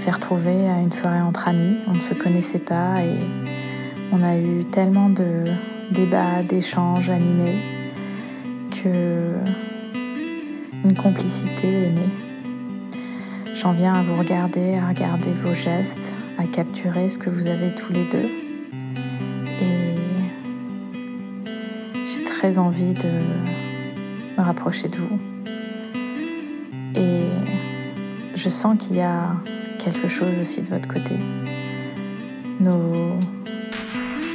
s'est retrouvés à une soirée entre amis, on ne se connaissait pas et on a eu tellement de débats, d'échanges animés que une complicité est née. J'en viens à vous regarder, à regarder vos gestes, à capturer ce que vous avez tous les deux. Et j'ai très envie de me rapprocher de vous. Et je sens qu'il y a quelque chose aussi de votre côté. Nos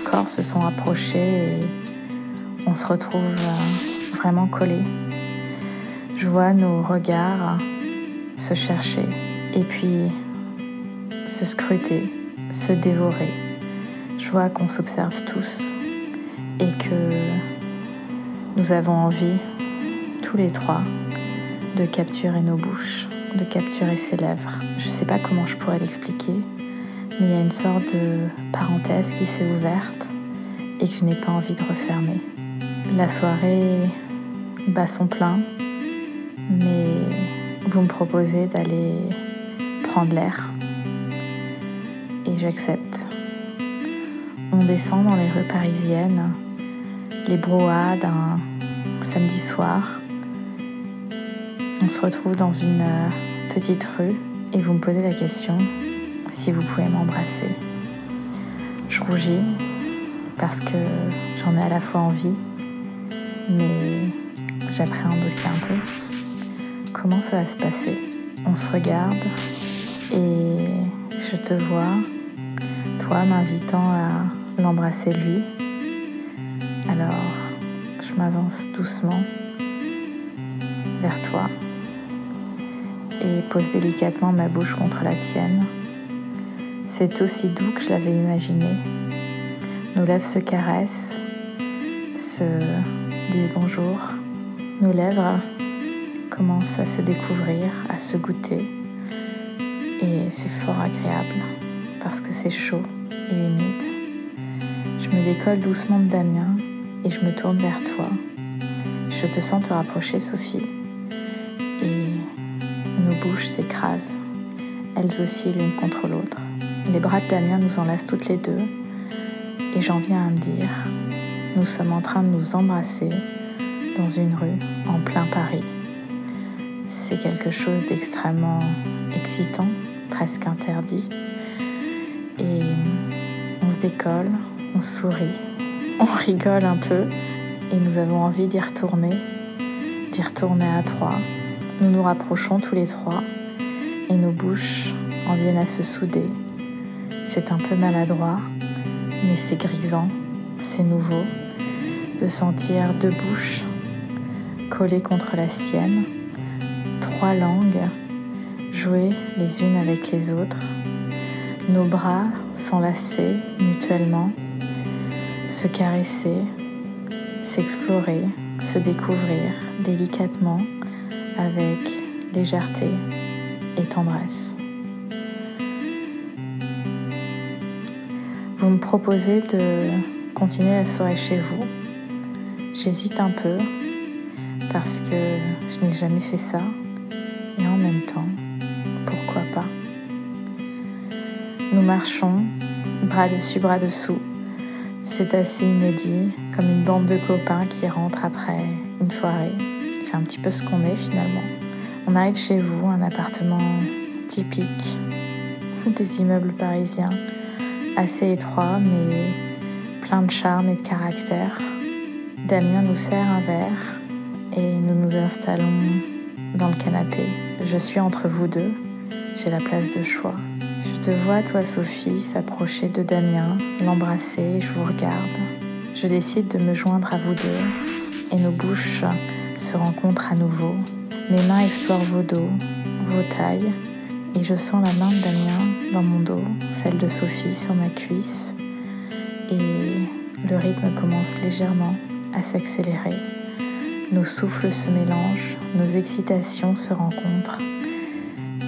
corps se sont approchés et on se retrouve euh, vraiment collés. Je vois nos regards se chercher et puis se scruter, se dévorer. Je vois qu'on s'observe tous et que nous avons envie, tous les trois, de capturer nos bouches, de capturer ses lèvres. Je ne sais pas comment je pourrais l'expliquer, mais il y a une sorte de parenthèse qui s'est ouverte et que je n'ai pas envie de refermer. La soirée bat son plein, mais vous me proposez d'aller prendre l'air et j'accepte. On descend dans les rues parisiennes, les brouhahas d'un samedi soir. On se retrouve dans une euh, petite rue et vous me posez la question si vous pouvez m'embrasser. Je rougis parce que j'en ai à la fois envie, mais j'appréhende aussi un peu. Comment ça va se passer? On se regarde et je te vois, toi m'invitant à l'embrasser lui. Alors, je m'avance doucement vers toi et pose délicatement ma bouche contre la tienne. C'est aussi doux que je l'avais imaginé. Nos lèvres se caressent, se disent bonjour. Nos lèvres commencent à se découvrir, à se goûter. Et c'est fort agréable parce que c'est chaud et humide. Je me décolle doucement de Damien et je me tourne vers toi. Je te sens te rapprocher, Sophie. Bouches s'écrasent. Elles aussi l'une contre l'autre. Les bras de Damien nous enlacent toutes les deux. Et j'en viens à me dire, nous sommes en train de nous embrasser dans une rue en plein Paris. C'est quelque chose d'extrêmement excitant, presque interdit. Et on se décolle, on sourit, on rigole un peu et nous avons envie d'y retourner, d'y retourner à trois. Nous nous rapprochons tous les trois et nos bouches en viennent à se souder. C'est un peu maladroit, mais c'est grisant, c'est nouveau de sentir deux bouches collées contre la sienne, trois langues jouer les unes avec les autres, nos bras s'enlacer mutuellement, se caresser, s'explorer, se découvrir délicatement avec légèreté et tendresse. Vous me proposez de continuer la soirée chez vous. J'hésite un peu parce que je n'ai jamais fait ça et en même temps, pourquoi pas? Nous marchons, bras dessus, bras dessous. C'est assez inédit, comme une bande de copains qui rentrent après une soirée. C'est un petit peu ce qu'on est finalement. On arrive chez vous, un appartement typique des immeubles parisiens, assez étroit mais plein de charme et de caractère. Damien nous sert un verre et nous nous installons dans le canapé. Je suis entre vous deux, j'ai la place de choix. Je te vois, toi Sophie, s'approcher de Damien, l'embrasser, je vous regarde. Je décide de me joindre à vous deux et nos bouches se rencontrent à nouveau. Mes mains explorent vos dos, vos tailles et je sens la main de Damien dans mon dos, celle de Sophie sur ma cuisse et le rythme commence légèrement à s'accélérer. Nos souffles se mélangent, nos excitations se rencontrent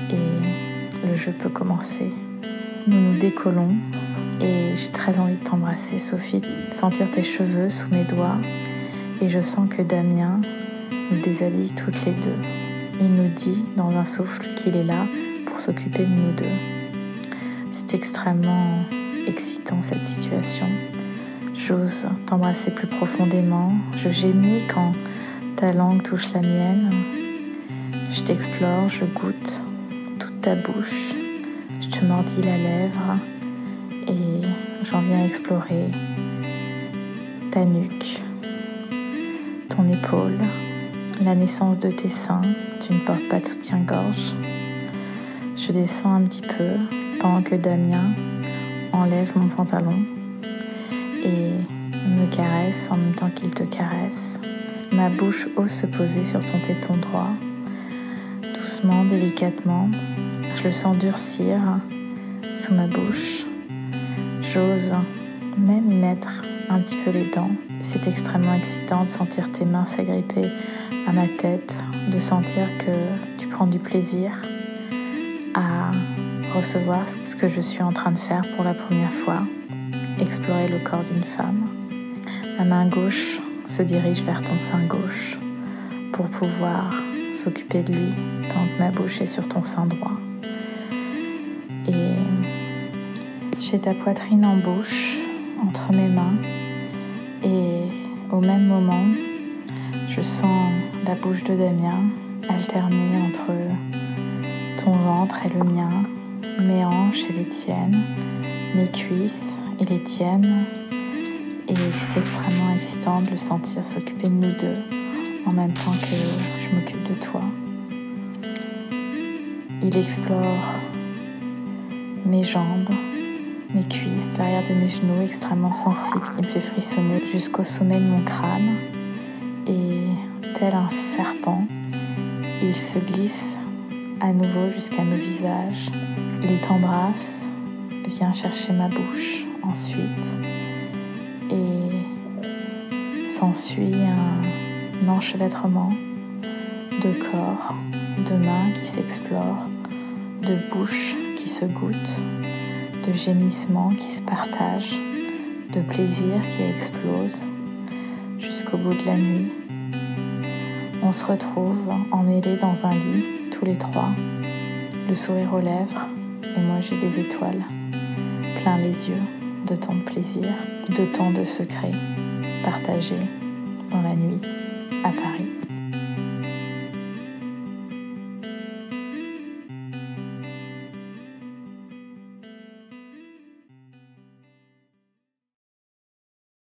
et le jeu peut commencer. Nous nous décollons et j'ai très envie de t'embrasser, Sophie, sentir tes cheveux sous mes doigts et je sens que Damien nous déshabille toutes les deux. Il nous dit dans un souffle qu'il est là pour s'occuper de nous deux. C'est extrêmement excitant cette situation. J'ose t'embrasser plus profondément. Je gémis quand ta langue touche la mienne. Je t'explore, je goûte toute ta bouche. Je te mordis la lèvre et j'en viens explorer ta nuque, ton épaule, la naissance de tes seins. Tu ne portes pas de soutien-gorge. Je descends un petit peu pendant que Damien enlève mon pantalon et me caresse en même temps qu'il te caresse. Ma bouche ose se poser sur ton téton droit, doucement, délicatement. Je le sens durcir sous ma bouche. J'ose même y mettre un petit peu les dents. C'est extrêmement excitant de sentir tes mains s'agripper à ma tête, de sentir que tu prends du plaisir à recevoir ce que je suis en train de faire pour la première fois, explorer le corps d'une femme. Ma main gauche se dirige vers ton sein gauche pour pouvoir s'occuper de lui pendant que ma bouche est sur ton sein droit. Et j'ai ta poitrine en bouche entre mes mains et au même moment, je sens la bouche de Damien alterner entre ton ventre et le mien, mes hanches et les tiennes, mes cuisses et les tiennes. Et c'est extrêmement excitant de le sentir s'occuper de nous deux en même temps que je m'occupe de toi. Il explore mes jambes, mes cuisses, l'arrière de mes genoux extrêmement sensible qui me fait frissonner jusqu'au sommet de mon crâne. Et tel un serpent, il se glisse à nouveau jusqu'à nos visages. Il t'embrasse, vient chercher ma bouche ensuite et s'ensuit un enchevêtrement de corps, de mains qui s'explorent, de bouches qui se goûtent, de gémissements qui se partagent, de plaisir qui explose jusqu'au bout de la nuit. On se retrouve emmêlés dans un lit, tous les trois, le sourire aux lèvres, et moi j'ai des étoiles, plein les yeux de tant de plaisir, de tant de secrets partagés dans la nuit à Paris.